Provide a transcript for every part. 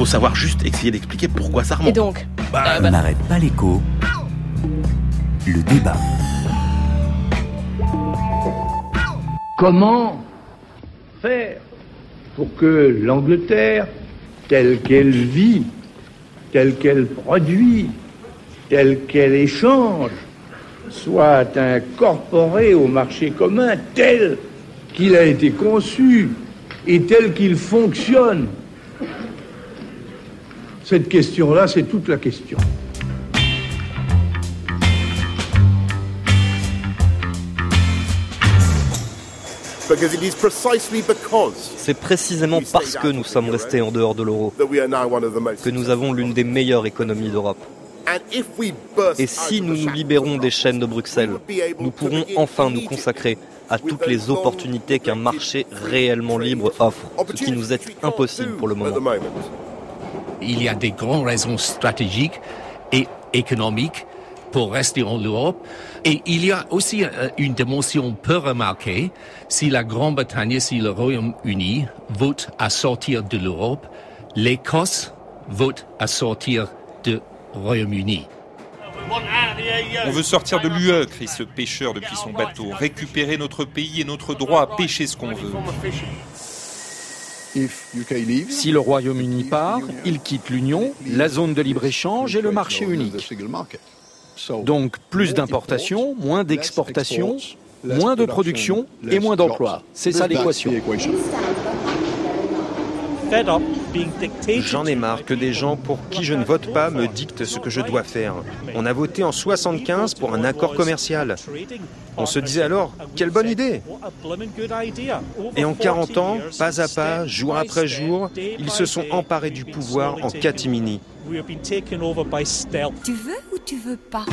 faut savoir juste essayer d'expliquer pourquoi ça remonte. Et donc bah, On n'arrête pas l'écho. Le débat. Comment faire pour que l'Angleterre, telle qu'elle vit, telle qu'elle produit, telle qu'elle échange, soit incorporée au marché commun tel qu'il a été conçu et tel qu'il fonctionne? Cette question-là, c'est toute la question. C'est précisément parce que nous sommes restés en dehors de l'euro que nous avons l'une des meilleures économies d'Europe. Et si nous nous libérons des chaînes de Bruxelles, nous pourrons enfin nous consacrer à toutes les opportunités qu'un marché réellement libre offre, ce qui nous est impossible pour le moment. Il y a des grandes raisons stratégiques et économiques pour rester en Europe. Et il y a aussi euh, une dimension peu remarquée. Si la Grande-Bretagne, si le Royaume-Uni vote à sortir de l'Europe, l'Écosse vote à sortir du Royaume-Uni. On veut sortir de l'UE, crie ce pêcheur depuis son bateau, récupérer notre pays et notre droit à pêcher ce qu'on veut. Si le Royaume-Uni part, il quitte l'Union, la zone de libre-échange et le marché unique. Donc plus d'importations, moins d'exportations, moins de production et moins d'emplois. C'est ça l'équation. J'en ai marre que des gens pour qui je ne vote pas me dictent ce que je dois faire. On a voté en 75 pour un accord commercial. On se disait alors, quelle bonne idée Et en 40 ans, pas à pas, jour après jour, ils se sont emparés du pouvoir en catimini. Tu veux ou tu veux pas?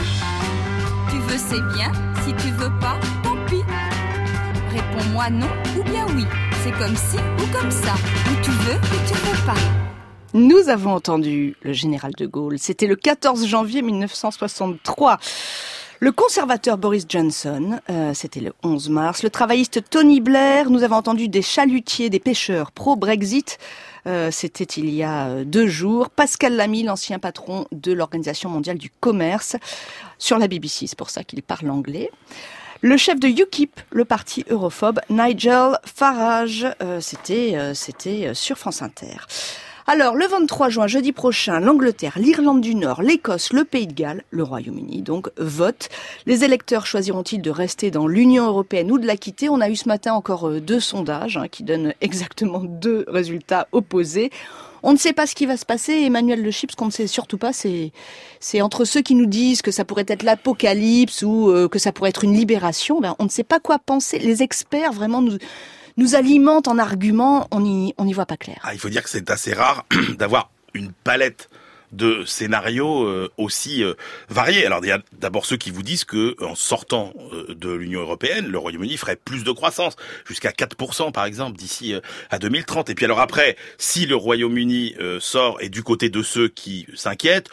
Tu veux, c'est bien. Si tu veux pas, tant pis. Réponds-moi non ou bien oui. C'est comme ci ou comme ça. Ou tu veux ou tu veux pas. Nous avons entendu le général de Gaulle. C'était le 14 janvier 1963. Le conservateur Boris Johnson, euh, c'était le 11 mars. Le travailliste Tony Blair. Nous avons entendu des chalutiers, des pêcheurs pro-Brexit. Euh, c'était il y a euh, deux jours. Pascal Lamy, l'ancien patron de l'Organisation mondiale du commerce, sur la BBC. C'est pour ça qu'il parle anglais. Le chef de UKIP, le parti europhobe, Nigel Farage, c'était c'était sur France Inter. Alors, le 23 juin, jeudi prochain, l'Angleterre, l'Irlande du Nord, l'Écosse, le Pays de Galles, le Royaume-Uni, donc, votent. Les électeurs choisiront-ils de rester dans l'Union européenne ou de la quitter? On a eu ce matin encore euh, deux sondages hein, qui donnent exactement deux résultats opposés. On ne sait pas ce qui va se passer. Emmanuel Le Chip, ce qu'on ne sait surtout pas, c'est entre ceux qui nous disent que ça pourrait être l'apocalypse ou euh, que ça pourrait être une libération. Ben, on ne sait pas quoi penser. Les experts vraiment nous nous alimente en arguments, on n'y on voit pas clair. Ah, il faut dire que c'est assez rare d'avoir une palette de scénarios euh, aussi euh, variés. Alors il y a d'abord ceux qui vous disent que en sortant euh, de l'Union européenne, le Royaume-Uni ferait plus de croissance, jusqu'à 4% par exemple d'ici à 2030. Et puis alors après, si le Royaume-Uni sort et du côté de ceux qui s'inquiètent,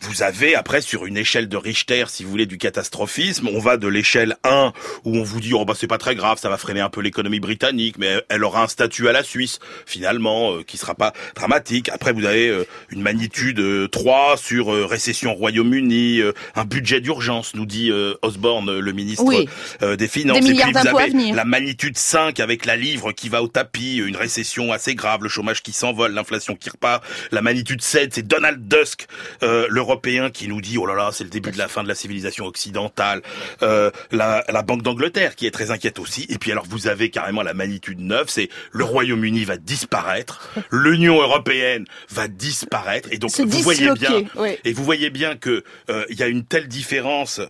vous avez après sur une échelle de Richter, si vous voulez, du catastrophisme, on va de l'échelle 1 où on vous dit oh bah c'est pas très grave, ça va freiner un peu l'économie britannique, mais elle aura un statut à la Suisse finalement euh, qui sera pas dramatique. Après vous avez euh, une magnitude 3 euh, sur récession Royaume-Uni, un budget d'urgence, nous dit Osborne, le ministre des Finances. Des Et puis vous avez la magnitude 5 avec la livre qui va au tapis, une récession assez grave, le chômage qui s'envole, l'inflation qui repart. La magnitude 7, c'est Donald Dusk, le européen qui nous dit oh là là c'est le début de la fin de la civilisation occidentale, euh, la, la Banque d'Angleterre qui est très inquiète aussi, et puis alors vous avez carrément la magnitude 9, c'est le Royaume-Uni va disparaître, l'Union européenne va disparaître, et donc vous voyez bien, et vous voyez bien que euh, il y a une telle différence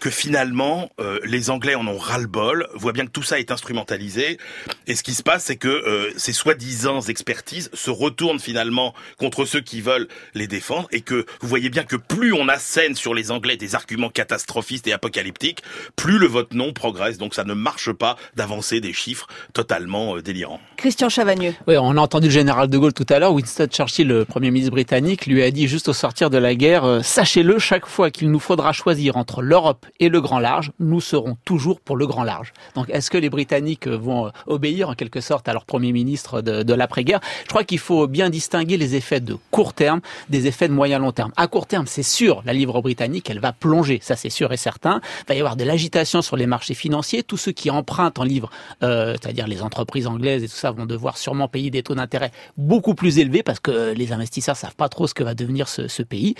que finalement euh, les Anglais en ont ras-le-bol, voient bien que tout ça est instrumentalisé, et ce qui se passe, c'est que euh, ces soi-disant expertises se retournent finalement contre ceux qui veulent les défendre, et que vous voyez bien que plus on assène sur les Anglais des arguments catastrophistes et apocalyptiques, plus le vote non progresse, donc ça ne marche pas d'avancer des chiffres totalement euh, délirants. Christian Chavagneux. Oui, on a entendu le général de Gaulle tout à l'heure, Winston Churchill, le Premier ministre britannique, lui a dit juste au sortir de la guerre, sachez-le, chaque fois qu'il nous faudra choisir entre l'Europe et le grand large, nous serons toujours pour le grand large. Donc est-ce que les Britanniques vont obéir en quelque sorte à leur Premier ministre de, de l'après-guerre? Je crois qu'il faut bien distinguer les effets de court terme des effets de moyen long terme. À court terme, c'est sûr, la livre britannique, elle va plonger, ça c'est sûr et certain. Il va y avoir de l'agitation sur les marchés financiers. Tous ceux qui empruntent en livre, euh, c'est-à-dire les entreprises anglaises et tout ça, vont devoir sûrement payer des taux d'intérêt beaucoup plus élevés parce que les investisseurs savent pas trop ce que va devenir ce, ce pays.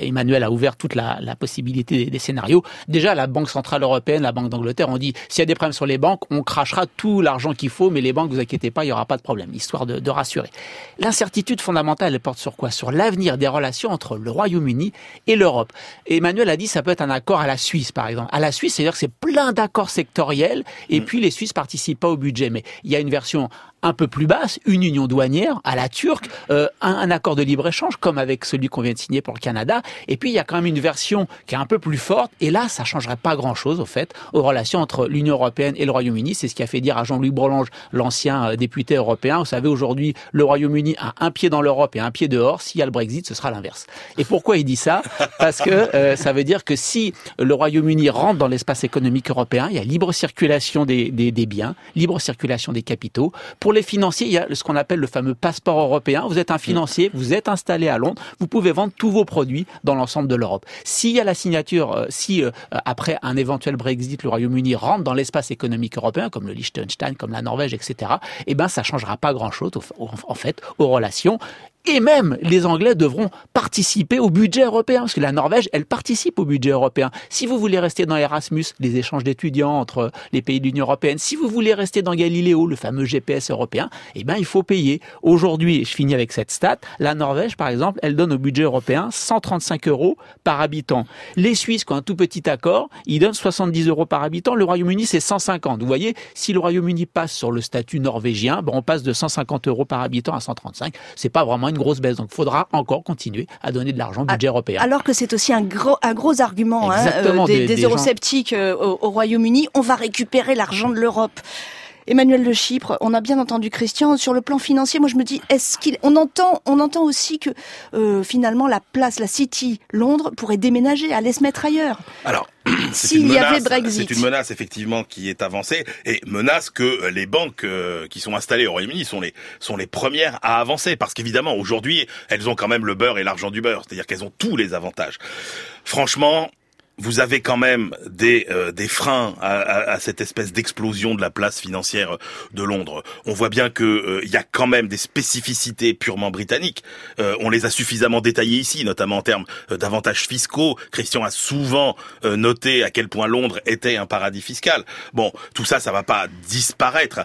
Emmanuel a ouvert toute la, la possibilité des, scénarios. Déjà, la Banque centrale européenne, la Banque d'Angleterre, ont dit s'il y a des problèmes sur les banques, on crachera tout l'argent qu'il faut, mais les banques, vous inquiétez pas, il y aura pas de problème, histoire de, de rassurer. L'incertitude fondamentale, elle porte sur quoi? Sur l'avenir des relations entre le Royaume-Uni et l'Europe. Emmanuel a dit ça peut être un accord à la Suisse, par exemple. À la Suisse, c'est-à-dire que c'est plein d'accords sectoriels, et mm. puis les Suisses participent pas au budget. Mais il y a une version un peu plus basse, une union douanière à la turque, euh, un, un, accord de libre-échange comme avec celui qu'on vient de signer pour le Canada. Et puis il y a quand même une version qui est un peu plus forte. Et là, ça changerait pas grand-chose au fait aux relations entre l'Union européenne et le Royaume-Uni. C'est ce qui a fait dire à Jean-Louis Bourlange, l'ancien euh, député européen. Vous savez, aujourd'hui, le Royaume-Uni a un pied dans l'Europe et un pied dehors. S'il y a le Brexit, ce sera l'inverse. Et pourquoi il dit ça? Parce que euh, ça veut dire que si le Royaume-Uni rentre dans l'espace économique européen, il y a libre circulation des, des, des biens, libre circulation des capitaux. Les financiers, il y a ce qu'on appelle le fameux passeport européen. Vous êtes un financier, vous êtes installé à Londres, vous pouvez vendre tous vos produits dans l'ensemble de l'Europe. S'il y a la signature, euh, si euh, après un éventuel Brexit, le Royaume-Uni rentre dans l'espace économique européen, comme le Liechtenstein, comme la Norvège, etc., eh ben ça changera pas grand-chose en fait aux relations et même les Anglais devront participer au budget européen, parce que la Norvège, elle participe au budget européen. Si vous voulez rester dans Erasmus, les échanges d'étudiants entre les pays de l'Union européenne, si vous voulez rester dans Galileo, le fameux GPS européen, eh ben il faut payer. Aujourd'hui, je finis avec cette stat, la Norvège, par exemple, elle donne au budget européen 135 euros par habitant. Les Suisses, qui ont un tout petit accord, ils donnent 70 euros par habitant. Le Royaume-Uni, c'est 150. Vous voyez, si le Royaume-Uni passe sur le statut norvégien, ben on passe de 150 euros par habitant à 135. C'est pas vraiment une grosse baisse. Donc, il faudra encore continuer à donner de l'argent au budget européen. Alors que c'est aussi un gros, un gros argument hein, euh, des, des, des, eurosceptiques gens... euh, au, au Royaume-Uni. On va récupérer l'argent de l'Europe. Emmanuel de Chypre, on a bien entendu Christian sur le plan financier. Moi, je me dis, est-ce qu'il, on entend, on entend aussi que euh, finalement la place, la City Londres pourrait déménager, aller se mettre ailleurs? Alors. S'il y avait Brexit. C'est une menace effectivement qui est avancée et menace que les banques euh, qui sont installées au Royaume-Uni sont les sont les premières à avancer parce qu'évidemment aujourd'hui elles ont quand même le beurre et l'argent du beurre, c'est-à-dire qu'elles ont tous les avantages. Franchement, vous avez quand même des, euh, des freins à, à, à, cette espèce d'explosion de la place financière de Londres. On voit bien que euh, il y a quand même des spécificités purement britanniques. Euh, on les a suffisamment détaillées ici, notamment en termes euh, d'avantages fiscaux. Christian a souvent euh, noté à quel point Londres était un paradis fiscal. Bon, tout ça, ça va pas disparaître.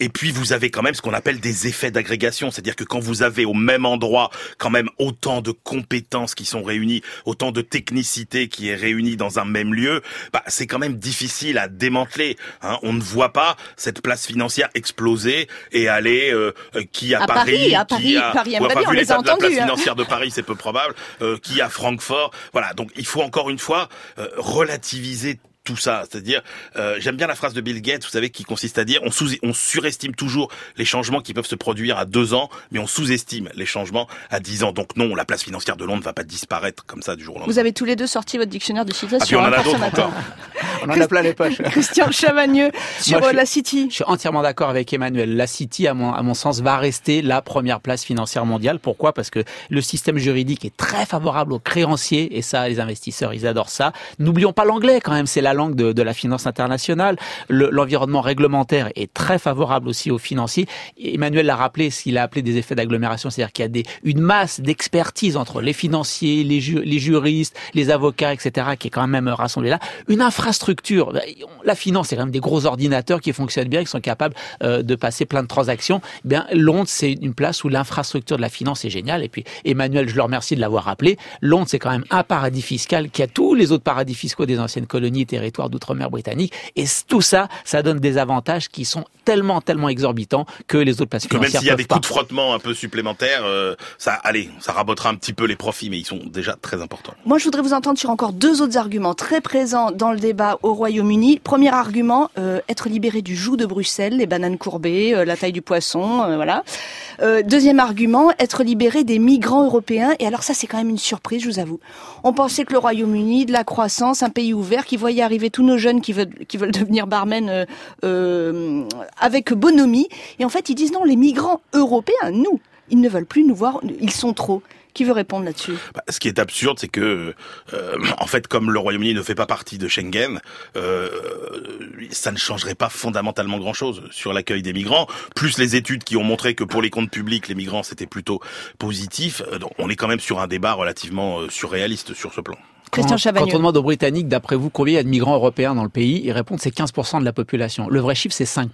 et puis vous avez quand même ce qu'on appelle des effets d'agrégation, c'est-à-dire que quand vous avez au même endroit quand même autant de compétences qui sont réunies, autant de technicité qui est réunie dans un même lieu, bah, c'est quand même difficile à démanteler. Hein. On ne voit pas cette place financière exploser et aller euh, qui à, à Paris, Paris, à Paris, qui a, Paris on les a entendus, la place hein. financière de Paris, c'est peu probable, euh, qui à Francfort. Voilà, donc il faut encore une fois euh, relativiser tout ça. C'est-à-dire, euh, j'aime bien la phrase de Bill Gates, vous savez, qui consiste à dire on, sous, on surestime toujours les changements qui peuvent se produire à deux ans, mais on sous-estime les changements à dix ans. Donc non, la place financière de Londres ne va pas disparaître comme ça du jour au lendemain. Vous avez tous les deux sorti votre dictionnaire de citation. Ah, puis on en a d'autres encore. on en a plein les poches. Christian Chavagneux sur Moi, la City. Je suis entièrement d'accord avec Emmanuel. La City, à mon, à mon sens, va rester la première place financière mondiale. Pourquoi? Parce que le système juridique est très favorable aux créanciers, et ça, les investisseurs, ils adorent ça. N'oublions pas l'anglais quand même, c'est la langue de, la finance internationale. L'environnement le, réglementaire est très favorable aussi aux financiers. Emmanuel l'a rappelé, ce qu'il a appelé des effets d'agglomération, c'est-à-dire qu'il y a des, une masse d'expertise entre les financiers, les, ju les juristes, les avocats, etc., qui est quand même rassemblée là. Une infrastructure, la finance, c'est quand même des gros ordinateurs qui fonctionnent bien, qui sont capables euh, de passer plein de transactions. Eh bien, Londres, c'est une place où l'infrastructure de la finance est géniale. Et puis, Emmanuel, je le remercie de l'avoir rappelé. Londres, c'est quand même un paradis fiscal qui a tous les autres paradis fiscaux des anciennes colonies étaient territoire d'outre-mer britannique. Et tout ça, ça donne des avantages qui sont tellement, tellement exorbitants que les autres places financières Même s'il y a des pas. coups de frottement un peu supplémentaires, euh, ça, allez, ça rabotera un petit peu les profits, mais ils sont déjà très importants. Moi, je voudrais vous entendre sur encore deux autres arguments très présents dans le débat au Royaume-Uni. Premier argument, euh, être libéré du joug de Bruxelles, les bananes courbées, euh, la taille du poisson, euh, voilà. Euh, deuxième argument, être libéré des migrants européens. Et alors ça, c'est quand même une surprise, je vous avoue. On pensait que le Royaume-Uni, de la croissance, un pays ouvert, qui voyait arriver tous nos jeunes qui veulent, devenir barmen euh, euh, avec bonhomie. Et en fait, ils disent non, les migrants européens, nous, ils ne veulent plus nous voir, ils sont trop. Qui veut répondre là-dessus? Bah, ce qui est absurde, c'est que, euh, en fait, comme le Royaume-Uni ne fait pas partie de Schengen, ça ne changerait pas fondamentalement grand-chose sur l'accueil des migrants. Plus les études qui ont montré que pour les comptes publics, les migrants c'était plutôt positif. Donc, on est quand même sur un débat relativement surréaliste sur ce plan. Christian Quand, quand on demande aux Britanniques, d'après vous, combien il y a de migrants européens dans le pays, ils répondent c'est 15% de la population. Le vrai chiffre, c'est 5%.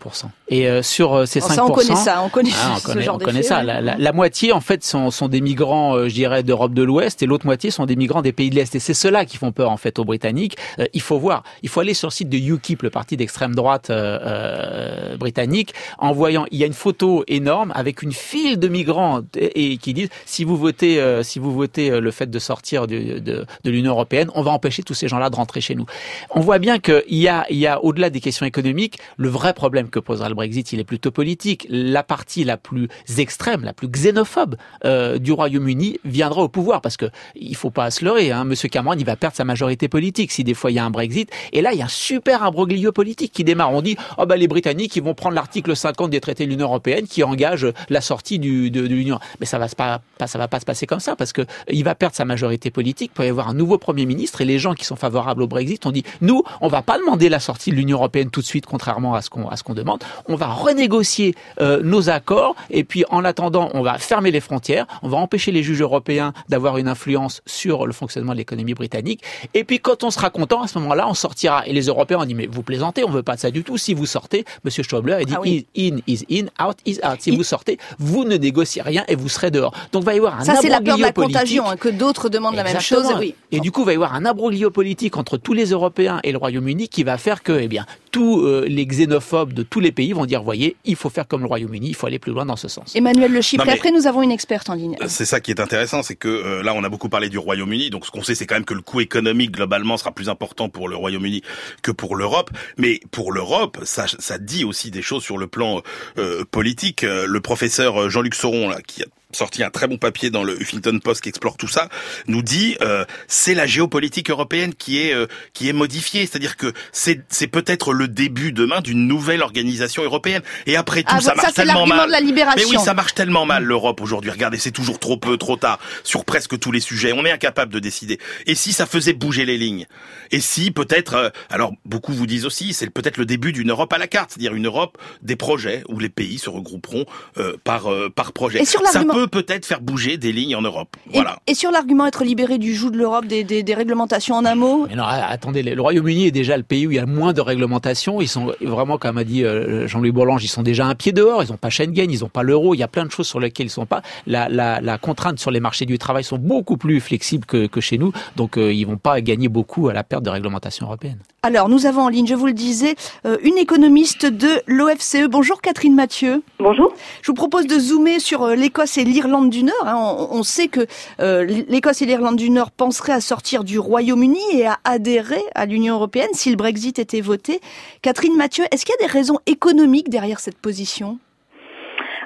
Et euh, sur euh, ces Bon, 5%... ça, on connaît ça, on connaît Ah, on ce connaît, genre on connaît d'effet, ça. ouais. La, la- la moitié, en fait, sont, sont des migrants, euh, je dirais, d'Europe de l'Ouest, et l'autre moitié sont des migrants des pays de l'Est. Et c'est ceux-là qui font peur, en fait, aux Britanniques. Euh, il faut voir, il faut aller sur le site de UKIP, le parti d'extrême droite euh, euh, britannique, en voyant, il y a une photo énorme avec une file de migrants et, et qui disent si vous votez, euh, si vous votez le fait de sortir du- de, de l'Union on va empêcher tous ces gens-là de rentrer chez nous. On voit bien qu'il y a, il y a au-delà des questions économiques, le vrai problème que posera le Brexit, il est plutôt politique. La partie la plus extrême, la plus xénophobe euh, du Royaume-Uni viendra au pouvoir parce que il faut pas se leurrer. Hein, Monsieur Cameron, il va perdre sa majorité politique si des fois il y a un Brexit. Et là, il y a un super imbroglio politique qui démarre. On dit, oh ben les Britanniques, ils vont prendre l'article 50 des traités de l'Union européenne qui engage la sortie du, de, de l'Union. Mais ça va ça va pas se passer comme ça parce que il va perdre sa majorité politique. Il y avoir un nouveau premier ministre et les gens qui sont favorables au Brexit ont dit, nous, on va pas demander la sortie de l'Union européenne tout de suite, contrairement à ce qu'on à ce qu'on demande. On va renégocier euh, nos accords et puis en attendant, on va fermer les frontières, on va empêcher les juges européens d'avoir une influence sur le fonctionnement de l'économie britannique. Et puis quand on sera content, à ce moment-là, on sortira. Et les Européens ont dit mais vous plaisantez, on veut pas de ça du tout. Si vous sortez, Monsieur Schäuble a dit Ah oui. in is in, out is out. Si Il- vous sortez, vous ne négociez rien et vous serez dehors. Donc il va y avoir un Ça, c'est la peur de la contagion, hein, que d'autres demandent la même chose. Oui. Et du coup, il va y avoir un imbroglio politique entre tous les Européens et le Royaume-Uni qui va faire que, eh bien, tous euh, les xénophobes de tous les pays vont dire, voyez, il faut faire comme le Royaume-Uni, il faut aller plus loin dans ce sens. Emmanuel Le Chypre. Après, nous avons une experte en ligne. C'est ça qui est intéressant, c'est que euh, là on a beaucoup parlé du Royaume-Uni, donc ce qu'on sait c'est quand même que le coût économique globalement sera plus important pour le Royaume-Uni que pour l'Europe, mais pour l'Europe ça, ça dit aussi des choses sur le plan euh, politique. Euh, Le professeur Jean-Luc Sauron là qui a sorti un très bon papier dans le Huffington Post qui explore tout ça, nous dit euh, c'est la géopolitique européenne qui est euh, qui est modifiée, c'est-à-dire que c'est c'est peut-être le début demain d'une nouvelle organisation européenne. Et après tout, Ah, ça marche tellement mal. de la libération. Mais oui, ça marche tellement mal l'Europe aujourd'hui. Regardez, c'est toujours trop peu, trop tard sur presque tous les sujets. On est incapable de décider. Et si ça faisait bouger les lignes? Et si peut-être, euh, alors beaucoup vous disent aussi, c'est peut-être le début d'une Europe à la carte, c'est-à-dire une Europe des projets où les pays se regrouperont euh, par euh, par projet. Et sur l'argument- peut peut-être faire bouger des lignes en Europe. Et, Voilà. et sur l'argument être libéré du joug de l'Europe, des, des, des réglementations en un mot, Mais non, attendez, le Royaume-Uni est déjà le pays où il y a moins de réglementation. Ils sont vraiment, comme a dit euh, Jean-Louis Bourlange, ils sont déjà un pied dehors. Ils n'ont pas Schengen, ils n'ont pas l'euro. Il y a plein de choses sur lesquelles ils sont pas. La, la, la contrainte sur les marchés du travail sont beaucoup plus flexibles que, que chez nous. Donc, euh, ils vont pas gagner beaucoup à la perte de réglementation européenne. Alors, nous avons en ligne, je vous le disais, euh, une économiste de l'OFCE. Bonjour Catherine Mathieu. Bonjour. Je vous propose de zoomer sur l'Écosse et l'Irlande du Nord. hein. On, sait que euh, l'Écosse et l'Irlande du Nord penseraient à sortir du Royaume-Uni et à adhérer à l'Union européenne si le Brexit était voté. Catherine Mathieu, est-ce qu'il y a des raisons économiques derrière cette position?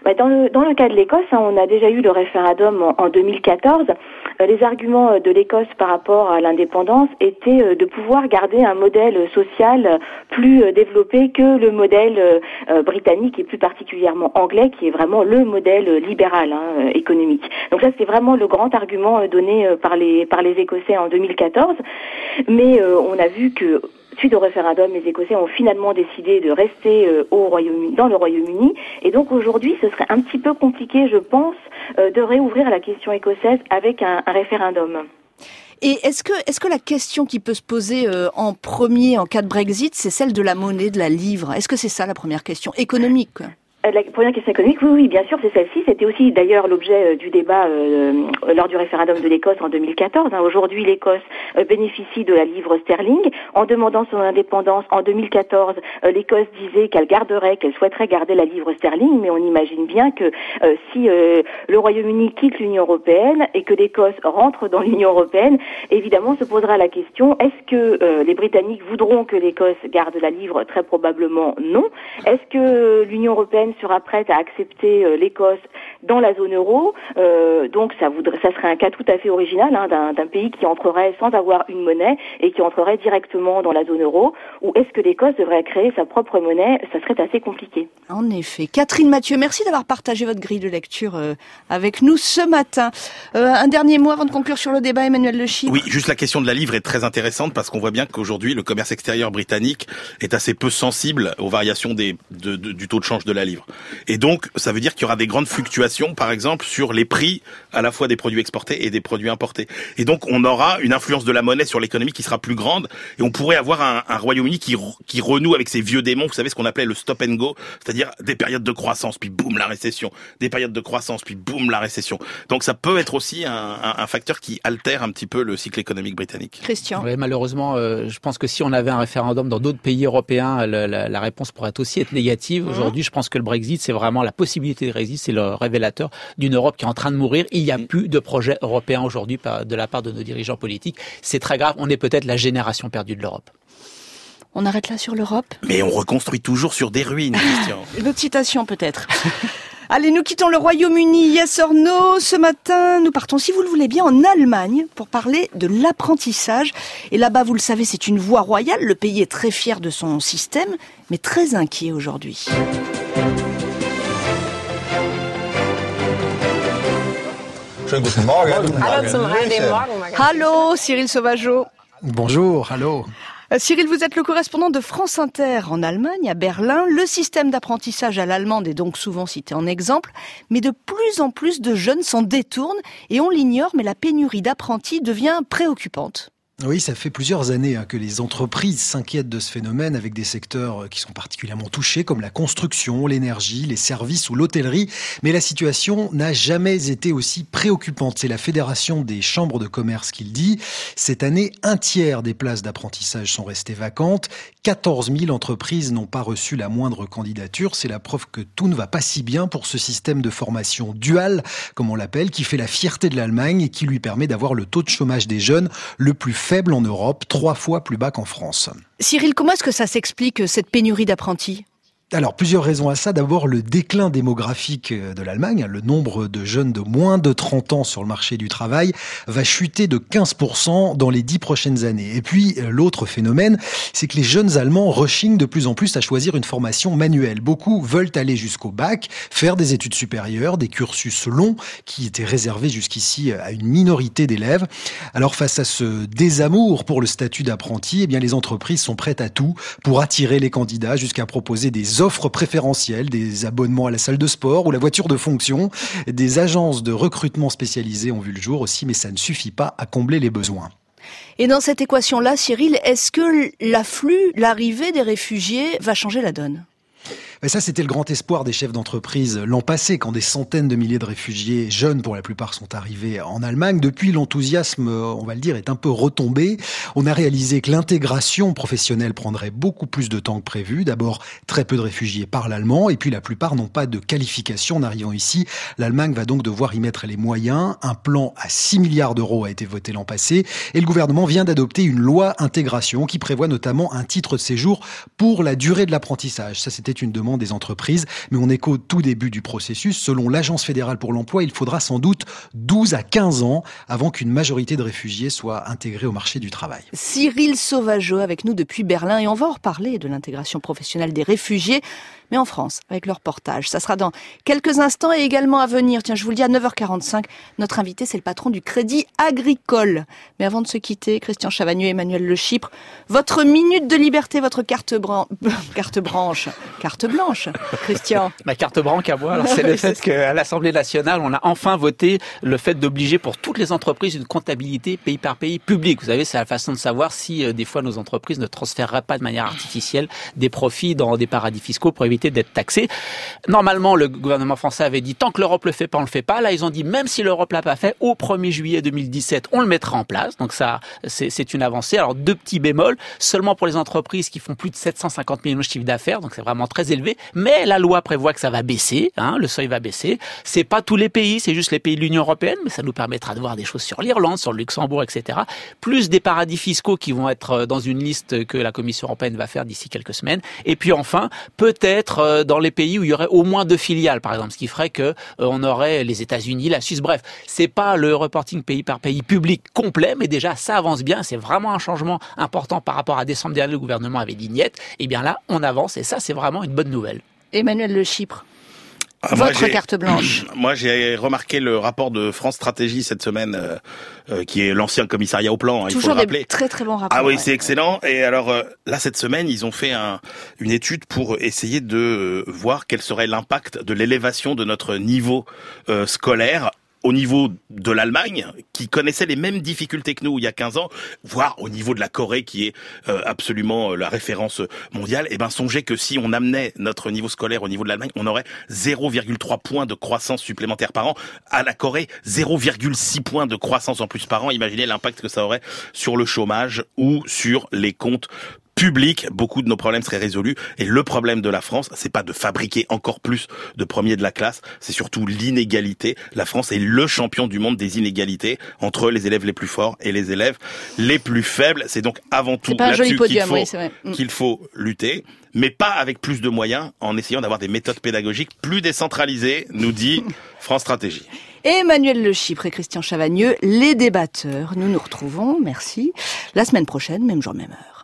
Bah, dans, le, dans le cas de l'Écosse, hein, on a déjà eu le référendum en, en 2014. Euh, les arguments euh, de l'Écosse par rapport à l'indépendance étaient euh, de pouvoir garder un modèle social plus développé que le modèle britannique et plus particulièrement anglais, qui est vraiment le modèle libéral hein, économique. Donc ça, c'est vraiment le grand argument donné par les par les Écossais en 2014. Mais on a vu que Suite au référendum, les Écossais ont finalement décidé de rester euh, au Royaume dans le Royaume-Uni. Et donc aujourd'hui, ce serait un petit peu compliqué, je pense, euh, de réouvrir la question écossaise avec un, référendum. Et est-ce que, est-ce que la question qui peut se poser euh, en premier en cas de Brexit, c'est celle de la monnaie, de la livre? Est-ce que c'est ça la première question? Économique la première question économique, oui, oui, bien sûr, c'est celle-ci. C'était aussi d'ailleurs l'objet euh, du débat euh, lors du référendum de l'Écosse en 2014. Hein. Aujourd'hui, l'Écosse bénéficie de la livre sterling. En demandant son indépendance en 2014, l'Écosse disait qu'elle garderait, qu'elle souhaiterait garder la livre sterling, mais on imagine bien que si le Royaume-Uni quitte l'Union européenne et que l'Écosse rentre dans l'Union européenne, évidemment se posera la question est-ce que les Britanniques voudront que l'Écosse garde la livre? Très probablement non. Est-ce que l'Union européenne sera prête à accepter euh, l'Écosse dans la zone euro. Euh, donc ça, voudrait, ça serait un cas tout à fait original hein, d'un pays qui entrerait sans avoir une monnaie et qui entrerait directement dans la zone euro. Ou est-ce que l'Écosse devrait créer sa propre monnaie? Ça serait assez compliqué. En effet. Catherine Mathieu, merci d'avoir partagé votre grille de lecture euh, avec nous ce matin. un dernier mot avant de conclure sur le débat, Emmanuel Le Oui, juste la question de la livre est très intéressante parce qu'on voit bien qu'aujourd'hui le commerce extérieur britannique est assez peu sensible aux variations des, du taux de change de la livre. Et donc, ça veut dire qu'il y aura des grandes fluctuations, par exemple, sur les prix à la fois des produits exportés et des produits importés. Et donc, on aura une influence de la monnaie sur l'économie qui sera plus grande, et on pourrait avoir un, un Royaume-Uni qui, qui renoue avec ses vieux démons. Vous savez ce qu'on appelait le stop and go, c'est-à-dire des périodes de croissance, puis boum la récession, des périodes de croissance, puis boum la récession. Donc, ça peut être aussi un, un, un facteur qui altère un petit peu le cycle économique britannique. Christian. Oui, malheureusement, euh, je pense que si on avait un référendum dans d'autres pays européens, la, la, la réponse pourrait aussi être négative. Mmh. Aujourd'hui, je pense que le Brexit, c'est vraiment la possibilité de Brexit, c'est le révélateur d'une Europe qui est en train de mourir. Il n'y a mmh. plus de projet européen aujourd'hui de la part de nos dirigeants politiques. C'est très grave. On est peut-être la génération perdue de l'Europe. On arrête là sur l'Europe Mais on reconstruit toujours sur des ruines, Christian. Une autre citation peut-être. Allez, nous quittons le Royaume-Uni, yes or no. Ce matin, nous partons, si vous le voulez bien, en Allemagne pour parler de l'apprentissage. Et là-bas, vous le savez, c'est une voie royale. Le pays est très fier de son système, mais très inquiet aujourd'hui. Hallo Cyril Sauvageau. Bonjour, hallo. Euh, Cyril, vous êtes le correspondant de France Inter en Allemagne, à Berlin. Le système d'apprentissage à l'allemande est donc souvent cité en exemple, mais de plus en plus de jeunes s'en détournent et on l'ignore, mais la pénurie d'apprentis devient préoccupante. Oui, ça fait plusieurs années hein, que les entreprises s'inquiètent de ce phénomène avec des secteurs euh, qui sont particulièrement touchés comme la construction, l'énergie, les services ou l'hôtellerie. Mais la situation n'a jamais été aussi préoccupante. C'est la Fédération des chambres de commerce qui le dit. Cette année, un tiers des places d'apprentissage sont restées vacantes. 14 000 entreprises n'ont pas reçu la moindre candidature. C'est la preuve que tout ne va pas si bien pour ce système de formation dual, comme on l'appelle, qui fait la fierté de l'Allemagne et qui lui permet d'avoir le taux de chômage des jeunes le plus faible en Europe, trois fois plus bas qu'en France. Cyril, comment est-ce que ça s'explique, cette pénurie d'apprentis? Alors, plusieurs raisons à ça. D'abord, le déclin démographique euh, de l'Allemagne. Le nombre de jeunes de moins de 30 ans sur le marché du travail va chuter de 15% dans les dix prochaines années. Et puis, euh, l'autre phénomène, c'est que les jeunes Allemands rechignent de plus en plus à choisir une formation manuelle. Beaucoup veulent aller jusqu'au bac, faire des études supérieures, des cursus longs qui étaient réservés jusqu'ici à une minorité d'élèves. Alors, face à ce désamour pour le statut d'apprenti, eh bien, les entreprises sont prêtes à tout pour attirer les candidats jusqu'à proposer des offres préférentielles, des abonnements à la salle de sport ou la voiture de fonction. Des agences de recrutement spécialisées ont vu le jour aussi, mais ça ne suffit pas à combler les besoins. Et dans cette équation-là, Cyril, est-ce que l'afflux, l'arrivée des réfugiés va changer la donne? Mais ça, c'était le grand espoir des chefs d'entreprise l'an passé, quand des centaines de milliers de réfugiés, jeunes pour la plupart, sont arrivés en Allemagne. Depuis, l'enthousiasme, on va le dire, est un peu retombé. On a réalisé que l'intégration professionnelle prendrait beaucoup plus de temps que prévu. D'abord, très peu de réfugiés parlent allemand, et puis la plupart n'ont pas de qualification en arrivant ici. L'Allemagne va donc devoir y mettre les moyens. Un plan à 6 milliards d'euros a été voté l'an passé, et le gouvernement vient d'adopter une loi intégration qui prévoit notamment un titre de séjour pour la durée de l'apprentissage. Ça, c'était une des entreprises. Mais on est qu'au tout début du processus. Selon l'Agence fédérale pour l'emploi, il faudra sans doute 12 à 15 ans avant qu'une majorité de réfugiés soit intégrée au marché du travail. Cyril Sauvageau avec nous depuis Berlin et on va en reparler de l'intégration professionnelle des réfugiés mais en France, avec leur portage. Ça sera dans quelques instants et également à venir. Tiens, je vous le dis à 9h45, notre invité, c'est le patron du Crédit Agricole. Mais avant de se quitter, Christian Chavagneux, Emmanuel Le Chypre, votre minute de liberté, votre carte, carte branche, carte bleue blanche, Christian. Ma carte branque à moi, c'est le fait qu'à l'Assemblée nationale, on a enfin voté le fait d'obliger pour toutes les entreprises une comptabilité pays par pays publique. Vous savez, c'est la façon de savoir si euh, des fois nos entreprises ne transféreraient pas de manière artificielle des profits dans des paradis fiscaux pour éviter d'être taxés. Normalement, le gouvernement français avait dit tant que l'Europe le fait pas, on le fait pas. Là, ils ont dit même si l'Europe l'a pas fait, au 1er juillet 2017, on le mettra en place. Donc ça, c'est une avancée. Alors deux petits bémols, seulement pour les entreprises qui font plus de 750 millions de chiffre d'affaires, donc c'est vraiment très élevé. Mais la loi prévoit que ça va baisser, hein, le seuil va baisser. C'est pas tous les pays, c'est juste les pays de l'Union européenne, mais ça nous permettra de voir des choses sur l'Irlande, sur le Luxembourg, etc. Plus des paradis fiscaux qui vont être euh, dans une liste que la Commission européenne va faire d'ici quelques semaines. Et puis enfin, peut-être euh, dans les pays où il y aurait au moins deux filiales, par exemple, ce qui ferait que euh, on aurait les États-Unis, la Suisse. Bref, c'est pas le reporting pays par pays public complet, mais déjà ça avance bien. C'est vraiment un changement important par rapport à décembre dernier. Le gouvernement avait dit niet. Et eh bien là, on avance et ça, c'est vraiment une bonne nouvelle. Emmanuel Le Chypre. Ah, Votre carte blanche. Moi, j'ai remarqué le rapport de France Stratégie cette semaine, euh, euh, qui est l'ancien commissariat au plan. Hein, Toujours il faut le des très très bons rapports. Ah oui, c'est excellent. Et alors euh, là, cette semaine, ils ont fait un, une étude pour essayer de voir quel serait l'impact de l'élévation de notre niveau scolaire au niveau de l'Allemagne, qui connaissait les mêmes difficultés que nous il y a 15 ans, voire au niveau de la Corée, qui est euh, absolument euh, la référence mondiale, eh ben songez que si on amenait notre niveau scolaire au niveau de l'Allemagne, on aurait 0,3 points de croissance supplémentaire par an. À la Corée, 0,6 points de croissance en plus par an. Imaginez l'impact que ça aurait sur le chômage ou sur les comptes public, beaucoup de nos problèmes seraient résolus. Et le problème de la France, c'est pas de fabriquer encore plus de premiers de la classe, c'est surtout l'inégalité. La France est le champion du monde des inégalités entre les élèves les plus forts et les élèves les plus faibles. C'est donc avant tout là-dessus qu'il faut, mm. qu'il faut lutter mais pas avec plus de moyens, en essayant d'avoir des méthodes pédagogiques plus décentralisées, nous dit France Stratégie. Emmanuel Le Chypre et Christian Chavagneux, les débatteurs. Nous nous retrouvons, merci, la semaine prochaine, même jour, même heure.